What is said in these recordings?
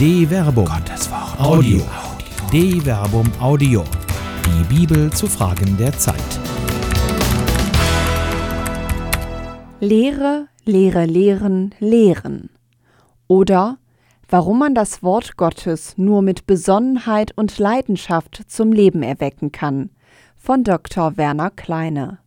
De Verbum. Gottes Wort. Audio. De Verbum Audio. Die Bibel zu Fragen der Zeit. Lehre, Lehre, Lehren, Lehren. Oder warum man das Wort Gottes nur mit Besonnenheit und Leidenschaft zum Leben erwecken kann, von Dr. Werner Kleine.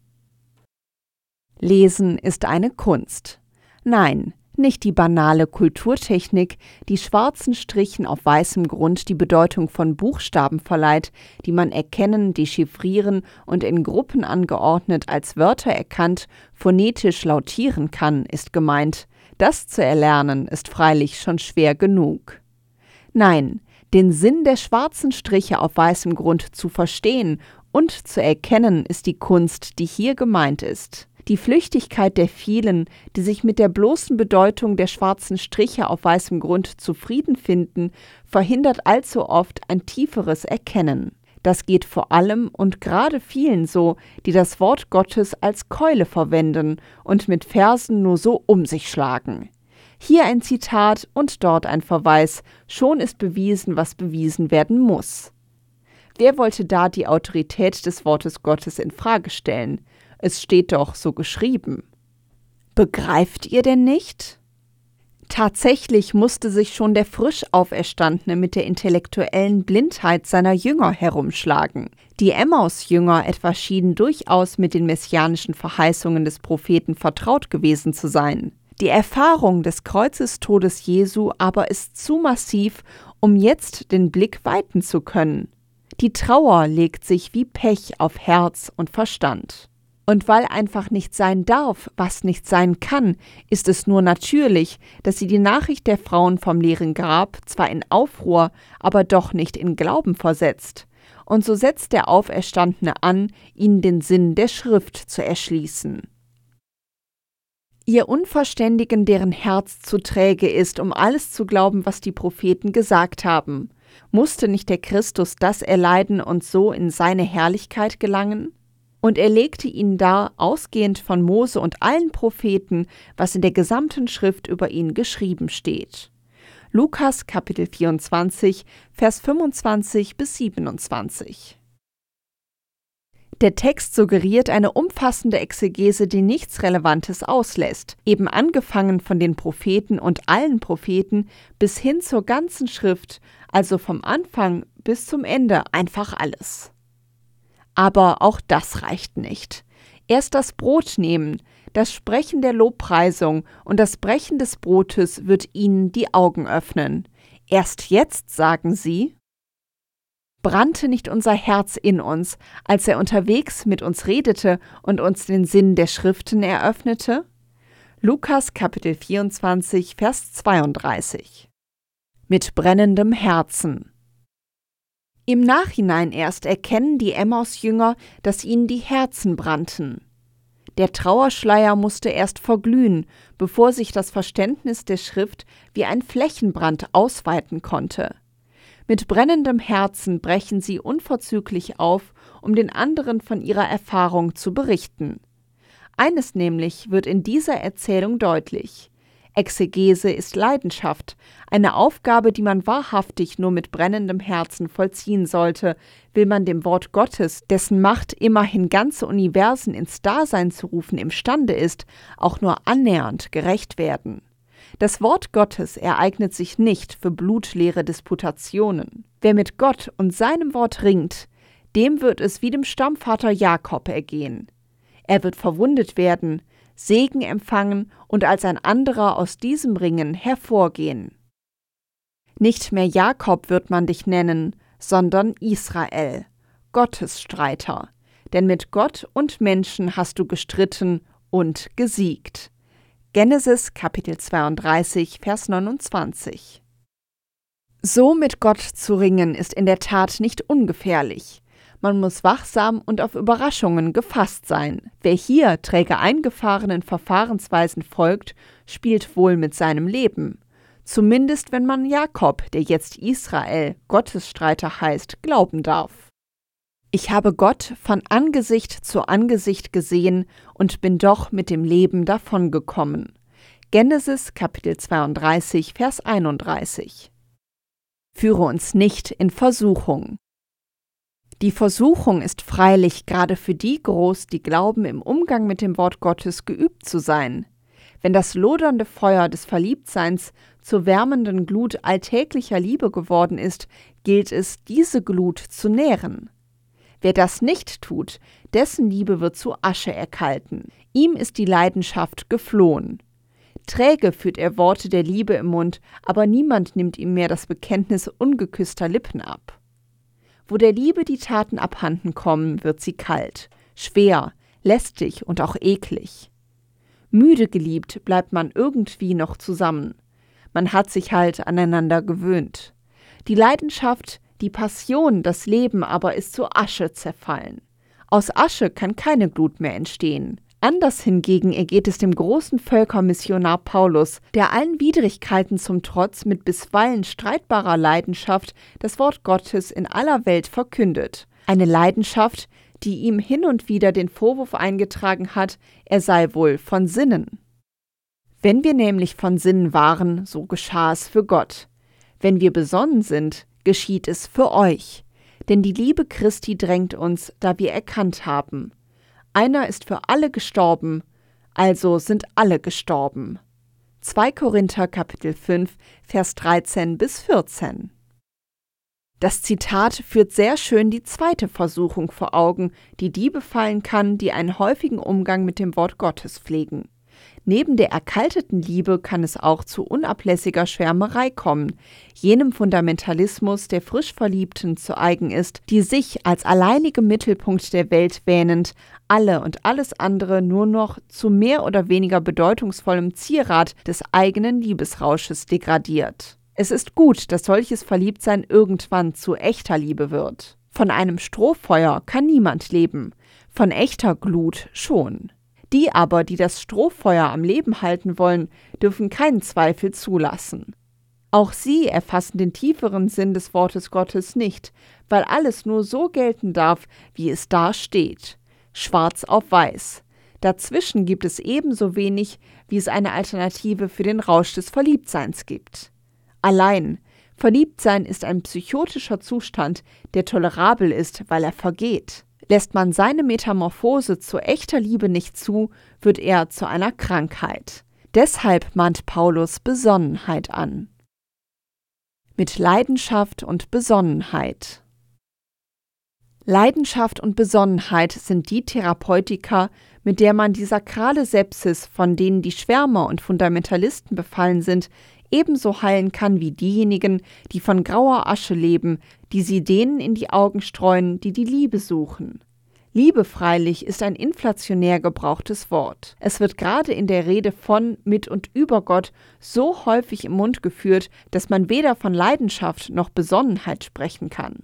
Lesen ist eine Kunst. Nein, nicht die banale Kulturtechnik, die schwarzen Strichen auf weißem Grund die Bedeutung von Buchstaben verleiht, die man erkennen, dechiffrieren und in Gruppen angeordnet als Wörter erkannt, phonetisch lautieren kann, ist gemeint. Das zu erlernen ist freilich schon schwer genug. Nein, den Sinn der schwarzen Striche auf weißem Grund zu verstehen und zu erkennen ist die Kunst, die hier gemeint ist. Die Flüchtigkeit der vielen, die sich mit der bloßen Bedeutung der schwarzen Striche auf weißem Grund zufrieden finden, verhindert allzu oft ein tieferes Erkennen. Das geht vor allem und gerade vielen so, die das Wort Gottes als Keule verwenden und mit Versen nur so um sich schlagen. Hier ein Zitat und dort ein Verweis, schon ist bewiesen, was bewiesen werden muss. Wer wollte da die Autorität des Wortes Gottes in Frage stellen? Es steht doch so geschrieben. Begreift ihr denn nicht? Tatsächlich musste sich schon der frisch Auferstandene mit der intellektuellen Blindheit seiner Jünger herumschlagen. Die Emmaus-Jünger etwa schienen durchaus mit den messianischen Verheißungen des Propheten vertraut gewesen zu sein. Die Erfahrung des Kreuzestodes Jesu aber ist zu massiv, um jetzt den Blick weiten zu können. Die Trauer legt sich wie Pech auf Herz und Verstand. Und weil einfach nicht sein darf, was nicht sein kann, ist es nur natürlich, dass sie die Nachricht der Frauen vom leeren Grab zwar in Aufruhr, aber doch nicht in Glauben versetzt. Und so setzt der Auferstandene an, ihnen den Sinn der Schrift zu erschließen. Ihr Unverständigen, deren Herz zu träge ist, um alles zu glauben, was die Propheten gesagt haben, musste nicht der Christus das erleiden und so in seine Herrlichkeit gelangen? Und er legte ihnen dar, ausgehend von Mose und allen Propheten, was in der gesamten Schrift über ihn geschrieben steht. Lukas Kapitel 24, Vers 25 bis 27. Der Text suggeriert eine umfassende Exegese, die nichts Relevantes auslässt, eben angefangen von den Propheten und allen Propheten bis hin zur ganzen Schrift, also vom Anfang bis zum Ende einfach alles. Aber auch das reicht nicht. Erst das Brot nehmen, das Sprechen der Lobpreisung und das Brechen des Brotes wird ihnen die Augen öffnen. Erst jetzt sagen sie, brannte nicht unser Herz in uns, als er unterwegs mit uns redete und uns den Sinn der Schriften eröffnete? Lukas Kapitel 24, Vers 32. Mit brennendem Herzen. Im Nachhinein erst erkennen die Emmaus-Jünger, dass ihnen die Herzen brannten. Der Trauerschleier musste erst verglühen, bevor sich das Verständnis der Schrift wie ein Flächenbrand ausweiten konnte. Mit brennendem Herzen brechen sie unverzüglich auf, um den anderen von ihrer Erfahrung zu berichten. Eines nämlich wird in dieser Erzählung deutlich. Exegese ist Leidenschaft, eine Aufgabe, die man wahrhaftig nur mit brennendem Herzen vollziehen sollte, will man dem Wort Gottes, dessen Macht immerhin ganze Universen ins Dasein zu rufen imstande ist, auch nur annähernd gerecht werden. Das Wort Gottes ereignet sich nicht für blutleere Disputationen. Wer mit Gott und seinem Wort ringt, dem wird es wie dem Stammvater Jakob ergehen. Er wird verwundet werden, Segen empfangen und als ein anderer aus diesem Ringen hervorgehen. Nicht mehr Jakob wird man dich nennen, sondern Israel, Gottesstreiter, denn mit Gott und Menschen hast du gestritten und gesiegt. Genesis Kapitel 32, Vers 29. So mit Gott zu ringen ist in der Tat nicht ungefährlich. Man muss wachsam und auf Überraschungen gefasst sein. Wer hier träge eingefahrenen Verfahrensweisen folgt, spielt wohl mit seinem Leben. Zumindest wenn man Jakob, der jetzt Israel, Gottesstreiter heißt, glauben darf. Ich habe Gott von Angesicht zu Angesicht gesehen und bin doch mit dem Leben davongekommen. Genesis Kapitel 32, Vers 31. Führe uns nicht in Versuchung. Die Versuchung ist freilich gerade für die groß, die glauben, im Umgang mit dem Wort Gottes geübt zu sein. Wenn das lodernde Feuer des Verliebtseins zur wärmenden Glut alltäglicher Liebe geworden ist, gilt es, diese Glut zu nähren. Wer das nicht tut, dessen Liebe wird zu Asche erkalten. Ihm ist die Leidenschaft geflohen. Träge führt er Worte der Liebe im Mund, aber niemand nimmt ihm mehr das Bekenntnis ungeküsster Lippen ab. Wo der Liebe die Taten abhanden kommen, wird sie kalt, schwer, lästig und auch eklig. Müde geliebt bleibt man irgendwie noch zusammen. Man hat sich halt aneinander gewöhnt. Die Leidenschaft, die Passion, das Leben aber ist zu Asche zerfallen. Aus Asche kann keine Glut mehr entstehen. Anders hingegen ergeht es dem großen Völkermissionar Paulus, der allen Widrigkeiten zum Trotz mit bisweilen streitbarer Leidenschaft das Wort Gottes in aller Welt verkündet. Eine Leidenschaft, die ihm hin und wieder den Vorwurf eingetragen hat, er sei wohl von Sinnen. Wenn wir nämlich von Sinnen waren, so geschah es für Gott. Wenn wir besonnen sind, geschieht es für euch. Denn die Liebe Christi drängt uns, da wir erkannt haben, einer ist für alle gestorben, also sind alle gestorben. 2 Korinther Kapitel 5, Vers 13 bis 14. Das Zitat führt sehr schön die zweite Versuchung vor Augen, die die befallen kann, die einen häufigen Umgang mit dem Wort Gottes pflegen. Neben der erkalteten Liebe kann es auch zu unablässiger Schwärmerei kommen, jenem Fundamentalismus der frisch Verliebten zu eigen ist, die sich als alleinige Mittelpunkt der Welt wähnend, alle und alles andere nur noch zu mehr oder weniger bedeutungsvollem Zierat des eigenen Liebesrausches degradiert. Es ist gut, dass solches Verliebtsein irgendwann zu echter Liebe wird. Von einem Strohfeuer kann niemand leben, von echter Glut schon. Die aber, die das Strohfeuer am Leben halten wollen, dürfen keinen Zweifel zulassen. Auch sie erfassen den tieferen Sinn des Wortes Gottes nicht, weil alles nur so gelten darf, wie es da steht, schwarz auf weiß. Dazwischen gibt es ebenso wenig, wie es eine Alternative für den Rausch des Verliebtseins gibt. Allein, Verliebtsein ist ein psychotischer Zustand, der tolerabel ist, weil er vergeht. Lässt man seine Metamorphose zu echter Liebe nicht zu, wird er zu einer Krankheit. Deshalb mahnt Paulus Besonnenheit an. Mit Leidenschaft und Besonnenheit. Leidenschaft und Besonnenheit sind die Therapeutika, mit der man die sakrale Sepsis, von denen die Schwärmer und Fundamentalisten befallen sind, ebenso heilen kann wie diejenigen, die von grauer Asche leben, die sie denen in die Augen streuen, die die Liebe suchen. Liebe freilich ist ein inflationär gebrauchtes Wort. Es wird gerade in der Rede von, mit und über Gott so häufig im Mund geführt, dass man weder von Leidenschaft noch Besonnenheit sprechen kann.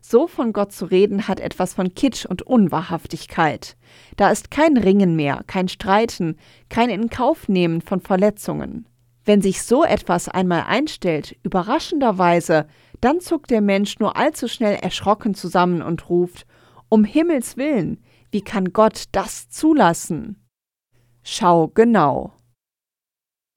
So von Gott zu reden hat etwas von Kitsch und Unwahrhaftigkeit. Da ist kein Ringen mehr, kein Streiten, kein Inkaufnehmen von Verletzungen. Wenn sich so etwas einmal einstellt, überraschenderweise, dann zuckt der Mensch nur allzu schnell erschrocken zusammen und ruft Um Himmels willen, wie kann Gott das zulassen? Schau genau.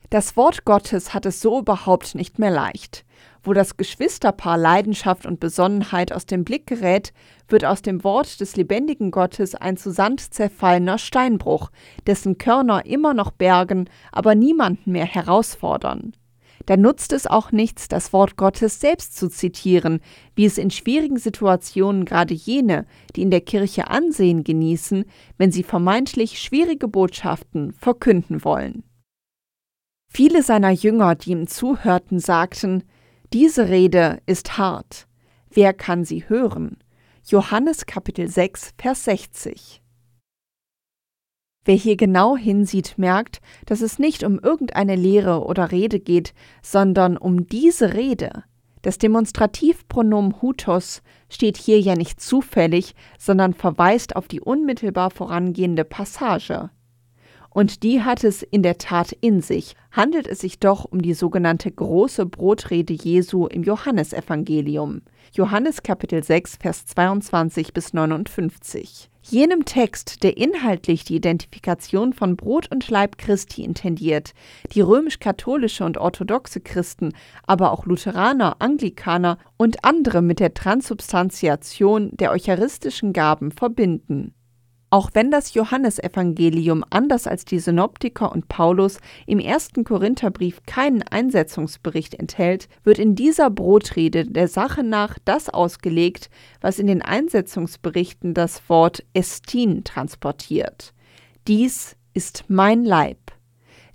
Das Wort Gottes hat es so überhaupt nicht mehr leicht. Wo das Geschwisterpaar Leidenschaft und Besonnenheit aus dem Blick gerät, wird aus dem Wort des lebendigen Gottes ein zu Sand zerfallener Steinbruch, dessen Körner immer noch bergen, aber niemanden mehr herausfordern. Da nutzt es auch nichts, das Wort Gottes selbst zu zitieren, wie es in schwierigen Situationen gerade jene, die in der Kirche Ansehen genießen, wenn sie vermeintlich schwierige Botschaften verkünden wollen. Viele seiner Jünger, die ihm zuhörten, sagten, diese Rede ist hart. Wer kann sie hören? Johannes Kapitel 6, Vers 60. Wer hier genau hinsieht, merkt, dass es nicht um irgendeine Lehre oder Rede geht, sondern um diese Rede. Das Demonstrativpronomen hutos steht hier ja nicht zufällig, sondern verweist auf die unmittelbar vorangehende Passage. Und die hat es in der Tat in sich, handelt es sich doch um die sogenannte große Brotrede Jesu im Johannesevangelium. Johannes Kapitel 6, Vers 22 bis 59. Jenem Text, der inhaltlich die Identifikation von Brot und Leib Christi intendiert, die römisch-katholische und orthodoxe Christen, aber auch Lutheraner, Anglikaner und andere mit der Transubstantiation der eucharistischen Gaben verbinden. Auch wenn das Johannesevangelium anders als die Synoptiker und Paulus im ersten Korintherbrief keinen Einsetzungsbericht enthält, wird in dieser Brotrede der Sache nach das ausgelegt, was in den Einsetzungsberichten das Wort Estin transportiert. Dies ist mein Leib.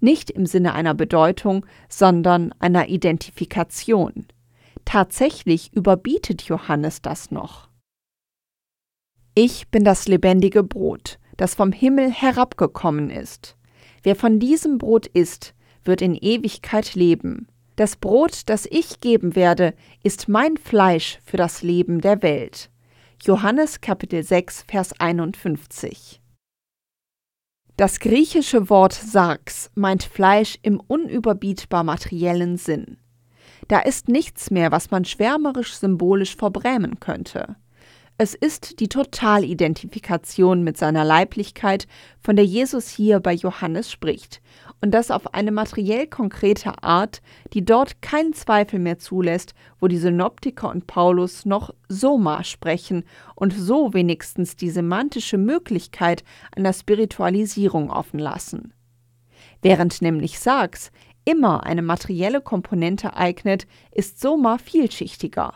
Nicht im Sinne einer Bedeutung, sondern einer Identifikation. Tatsächlich überbietet Johannes das noch. Ich bin das lebendige Brot, das vom Himmel herabgekommen ist. Wer von diesem Brot isst, wird in Ewigkeit leben. Das Brot, das ich geben werde, ist mein Fleisch für das Leben der Welt. Johannes Kapitel 6, Vers 51. Das griechische Wort Sarx meint Fleisch im unüberbietbar materiellen Sinn. Da ist nichts mehr, was man schwärmerisch symbolisch verbrämen könnte. Es ist die Totalidentifikation mit seiner Leiblichkeit, von der Jesus hier bei Johannes spricht, und das auf eine materiell konkrete Art, die dort keinen Zweifel mehr zulässt, wo die Synoptiker und Paulus noch Soma sprechen und so wenigstens die semantische Möglichkeit einer Spiritualisierung offen lassen. Während nämlich Sarx immer eine materielle Komponente eignet, ist Soma vielschichtiger.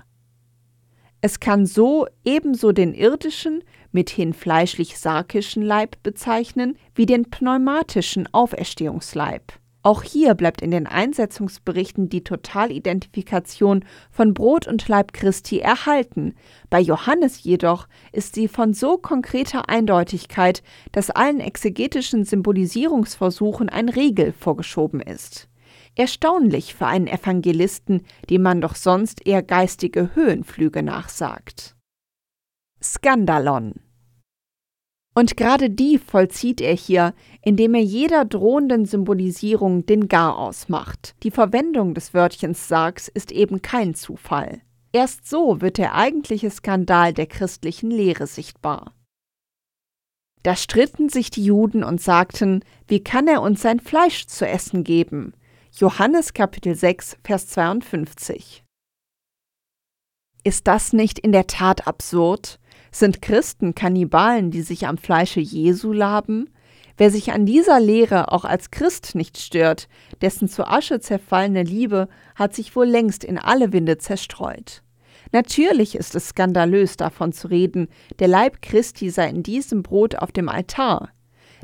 Es kann so ebenso den irdischen, mithin fleischlich-sarkischen Leib bezeichnen, wie den pneumatischen Auferstehungsleib. Auch hier bleibt in den Einsetzungsberichten die Totalidentifikation von Brot und Leib Christi erhalten. Bei Johannes jedoch ist sie von so konkreter Eindeutigkeit, dass allen exegetischen Symbolisierungsversuchen ein Riegel vorgeschoben ist. Erstaunlich für einen Evangelisten, dem man doch sonst eher geistige Höhenflüge nachsagt. Skandalon. Und gerade die vollzieht er hier, indem er jeder drohenden Symbolisierung den Garaus macht. Die Verwendung des Wörtchens Sargs ist eben kein Zufall. Erst so wird der eigentliche Skandal der christlichen Lehre sichtbar. Da stritten sich die Juden und sagten, wie kann er uns sein Fleisch zu essen geben? Johannes Kapitel 6, Vers 52. Ist das nicht in der Tat absurd? Sind Christen Kannibalen, die sich am Fleische Jesu laben? Wer sich an dieser Lehre auch als Christ nicht stört, dessen zu Asche zerfallene Liebe hat sich wohl längst in alle Winde zerstreut. Natürlich ist es skandalös davon zu reden, der Leib Christi sei in diesem Brot auf dem Altar.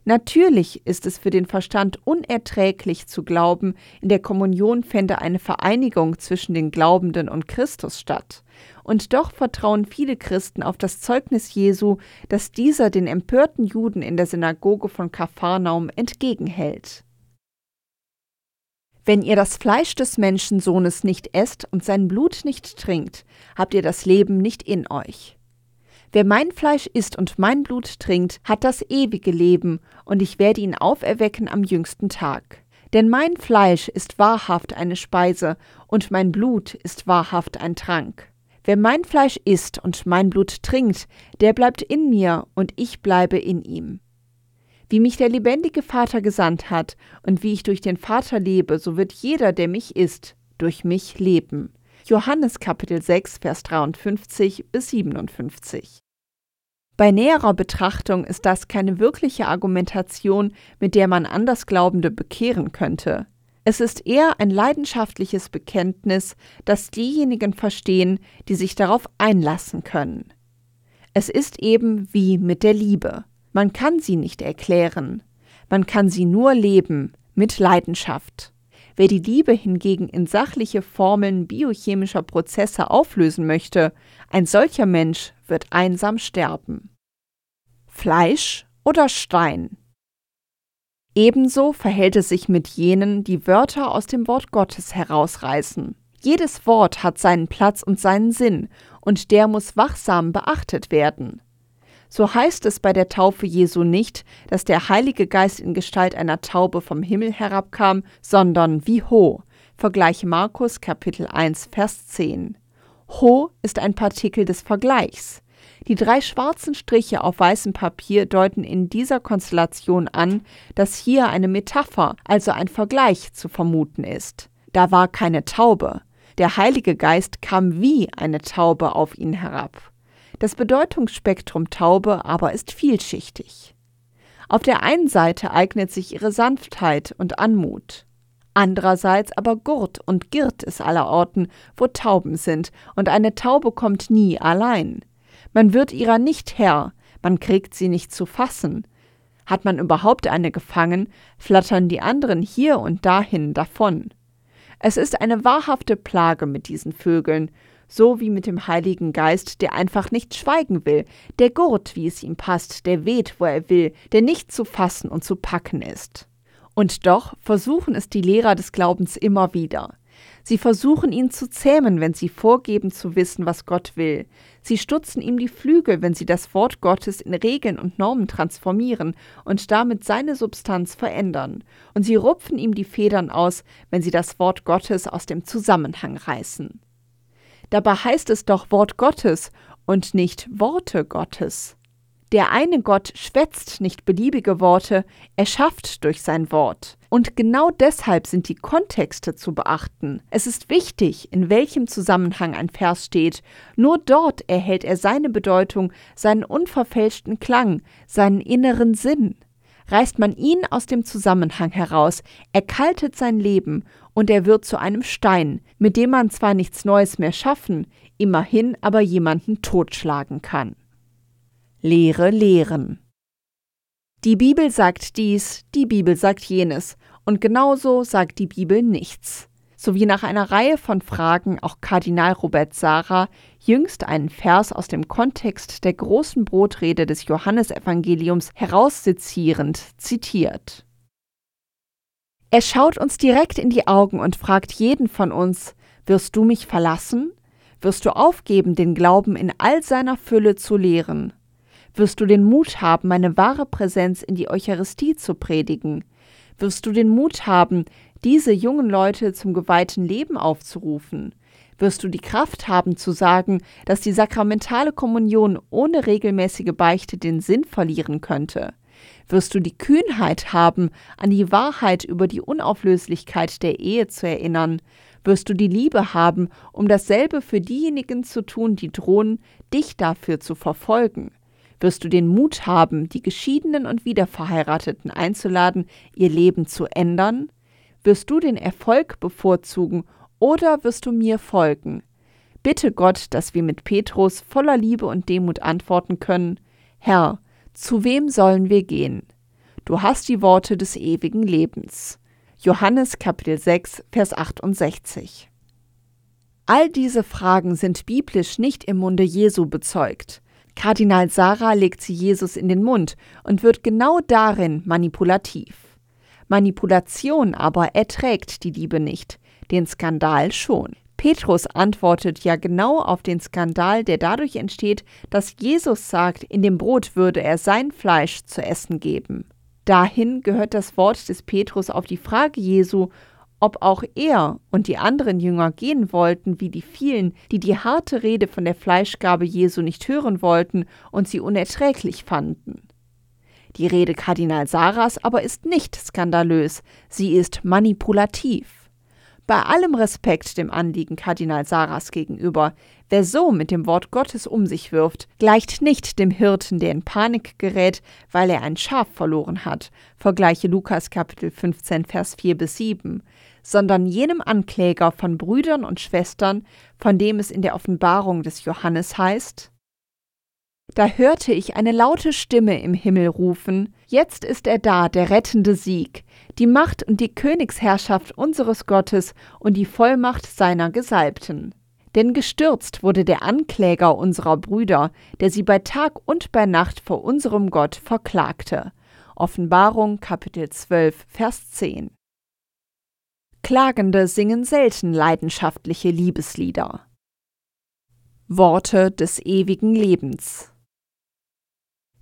Natürlich ist es für den Verstand unerträglich zu glauben, in der Kommunion fände eine Vereinigung zwischen den Glaubenden und Christus statt. Und doch vertrauen viele Christen auf das Zeugnis Jesu, das dieser den empörten Juden in der Synagoge von Kapharnaum entgegenhält. Wenn ihr das Fleisch des Menschensohnes nicht esst und sein Blut nicht trinkt, habt ihr das Leben nicht in euch. Wer mein Fleisch isst und mein Blut trinkt, hat das ewige Leben, und ich werde ihn auferwecken am jüngsten Tag. Denn mein Fleisch ist wahrhaft eine Speise, und mein Blut ist wahrhaft ein Trank. Wer mein Fleisch isst und mein Blut trinkt, der bleibt in mir, und ich bleibe in ihm. Wie mich der lebendige Vater gesandt hat, und wie ich durch den Vater lebe, so wird jeder, der mich isst, durch mich leben. Johannes Kapitel 6, Vers 53 bis 57. Bei näherer Betrachtung ist das keine wirkliche Argumentation, mit der man Andersglaubende bekehren könnte. Es ist eher ein leidenschaftliches Bekenntnis, das diejenigen verstehen, die sich darauf einlassen können. Es ist eben wie mit der Liebe. Man kann sie nicht erklären. Man kann sie nur leben, mit Leidenschaft. Wer die Liebe hingegen in sachliche Formeln biochemischer Prozesse auflösen möchte, ein solcher Mensch wird einsam sterben. Fleisch oder Stein? Ebenso verhält es sich mit jenen, die Wörter aus dem Wort Gottes herausreißen. Jedes Wort hat seinen Platz und seinen Sinn, und der muss wachsam beachtet werden. So heißt es bei der Taufe Jesu nicht, dass der Heilige Geist in Gestalt einer Taube vom Himmel herabkam, sondern wie Ho. Vergleiche Markus Kapitel 1 Vers 10. Ho ist ein Partikel des Vergleichs. Die drei schwarzen Striche auf weißem Papier deuten in dieser Konstellation an, dass hier eine Metapher, also ein Vergleich, zu vermuten ist. Da war keine Taube. Der Heilige Geist kam wie eine Taube auf ihn herab. Das Bedeutungsspektrum Taube aber ist vielschichtig. Auf der einen Seite eignet sich ihre Sanftheit und Anmut. Andererseits aber Gurt und Girt es allerorten, wo Tauben sind, und eine Taube kommt nie allein. Man wird ihrer nicht Herr, man kriegt sie nicht zu fassen. Hat man überhaupt eine gefangen, flattern die anderen hier und dahin davon. Es ist eine wahrhafte Plage mit diesen Vögeln, so wie mit dem Heiligen Geist, der einfach nicht schweigen will, der gurt, wie es ihm passt, der weht, wo er will, der nicht zu fassen und zu packen ist. Und doch versuchen es die Lehrer des Glaubens immer wieder. Sie versuchen ihn zu zähmen, wenn sie vorgeben zu wissen, was Gott will. Sie stutzen ihm die Flügel, wenn sie das Wort Gottes in Regeln und Normen transformieren und damit seine Substanz verändern. Und sie rupfen ihm die Federn aus, wenn sie das Wort Gottes aus dem Zusammenhang reißen. Dabei heißt es doch Wort Gottes und nicht Worte Gottes. Der eine Gott schwätzt nicht beliebige Worte, er schafft durch sein Wort. Und genau deshalb sind die Kontexte zu beachten. Es ist wichtig, in welchem Zusammenhang ein Vers steht. Nur dort erhält er seine Bedeutung, seinen unverfälschten Klang, seinen inneren Sinn. Reißt man ihn aus dem Zusammenhang heraus, erkaltet sein Leben und er wird zu einem Stein, mit dem man zwar nichts Neues mehr schaffen, immerhin aber jemanden totschlagen kann. Lehre lehren. Die Bibel sagt dies, die Bibel sagt jenes, und genauso sagt die Bibel nichts. So wie nach einer Reihe von Fragen auch Kardinal Robert Sarah jüngst einen Vers aus dem Kontext der großen Brotrede des Johannesevangeliums heraussezierend zitiert. Er schaut uns direkt in die Augen und fragt jeden von uns, wirst du mich verlassen? Wirst du aufgeben, den Glauben in all seiner Fülle zu lehren? Wirst du den Mut haben, meine wahre Präsenz in die Eucharistie zu predigen? Wirst du den Mut haben, diese jungen Leute zum geweihten Leben aufzurufen? Wirst du die Kraft haben zu sagen, dass die sakramentale Kommunion ohne regelmäßige Beichte den Sinn verlieren könnte? wirst du die Kühnheit haben, an die Wahrheit über die Unauflöslichkeit der Ehe zu erinnern, wirst du die Liebe haben, um dasselbe für diejenigen zu tun, die drohen, dich dafür zu verfolgen, wirst du den Mut haben, die Geschiedenen und Wiederverheirateten einzuladen, ihr Leben zu ändern, wirst du den Erfolg bevorzugen oder wirst du mir folgen? Bitte Gott, dass wir mit Petrus voller Liebe und Demut antworten können, Herr, zu wem sollen wir gehen? Du hast die Worte des ewigen Lebens. Johannes Kapitel 6, Vers 68. All diese Fragen sind biblisch nicht im Munde Jesu bezeugt. Kardinal Sarah legt sie Jesus in den Mund und wird genau darin manipulativ. Manipulation aber erträgt die Liebe nicht, den Skandal schon. Petrus antwortet ja genau auf den Skandal, der dadurch entsteht, dass Jesus sagt, in dem Brot würde er sein Fleisch zu essen geben. Dahin gehört das Wort des Petrus auf die Frage Jesu, ob auch er und die anderen Jünger gehen wollten wie die vielen, die die harte Rede von der Fleischgabe Jesu nicht hören wollten und sie unerträglich fanden. Die Rede Kardinal Saras aber ist nicht skandalös, sie ist manipulativ. Bei allem Respekt dem Anliegen Kardinal Saras gegenüber, wer so mit dem Wort Gottes um sich wirft, gleicht nicht dem Hirten, der in Panik gerät, weil er ein Schaf verloren hat, vergleiche Lukas Kapitel 15 Vers 4 bis 7, sondern jenem Ankläger von Brüdern und Schwestern, von dem es in der Offenbarung des Johannes heißt, da hörte ich eine laute Stimme im Himmel rufen, Jetzt ist er da, der rettende Sieg, die Macht und die Königsherrschaft unseres Gottes und die Vollmacht seiner Gesalbten. Denn gestürzt wurde der Ankläger unserer Brüder, der sie bei Tag und bei Nacht vor unserem Gott verklagte. Offenbarung Kapitel 12, Vers 10. Klagende singen selten leidenschaftliche Liebeslieder. Worte des ewigen Lebens.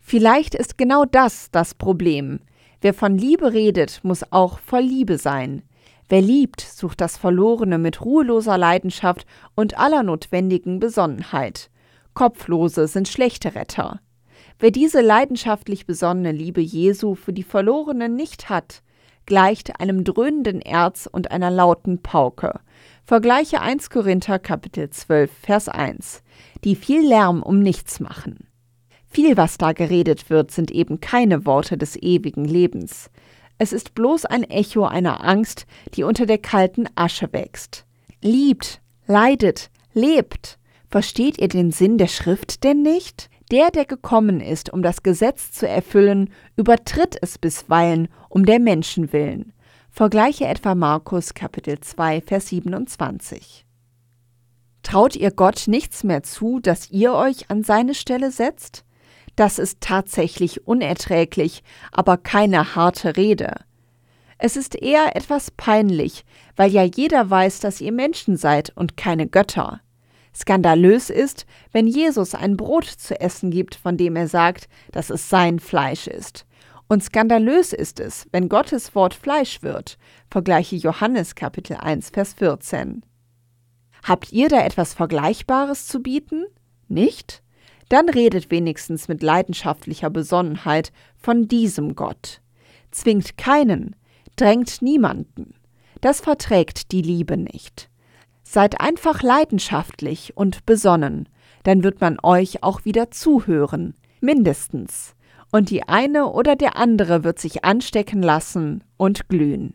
Vielleicht ist genau das das Problem. Wer von Liebe redet, muss auch voll Liebe sein. Wer liebt, sucht das Verlorene mit ruheloser Leidenschaft und aller notwendigen Besonnenheit. Kopflose sind schlechte Retter. Wer diese leidenschaftlich besonnene Liebe Jesu für die Verlorenen nicht hat, gleicht einem dröhnenden Erz und einer lauten Pauke. Vergleiche 1 Korinther Kapitel 12 Vers 1, die viel Lärm um nichts machen. Viel, was da geredet wird, sind eben keine Worte des ewigen Lebens. Es ist bloß ein Echo einer Angst, die unter der kalten Asche wächst. Liebt, leidet, lebt. Versteht ihr den Sinn der Schrift denn nicht? Der, der gekommen ist, um das Gesetz zu erfüllen, übertritt es bisweilen um der Menschen willen. Vergleiche etwa Markus Kapitel 2, Vers 27. Traut ihr Gott nichts mehr zu, dass ihr euch an seine Stelle setzt? Das ist tatsächlich unerträglich, aber keine harte Rede. Es ist eher etwas peinlich, weil ja jeder weiß, dass ihr Menschen seid und keine Götter. Skandalös ist, wenn Jesus ein Brot zu essen gibt, von dem er sagt, dass es sein Fleisch ist. Und skandalös ist es, wenn Gottes Wort Fleisch wird. Vergleiche Johannes Kapitel 1 Vers 14. Habt ihr da etwas Vergleichbares zu bieten? Nicht? Dann redet wenigstens mit leidenschaftlicher Besonnenheit von diesem Gott. Zwingt keinen, drängt niemanden. Das verträgt die Liebe nicht. Seid einfach leidenschaftlich und besonnen, dann wird man euch auch wieder zuhören, mindestens, und die eine oder der andere wird sich anstecken lassen und glühen.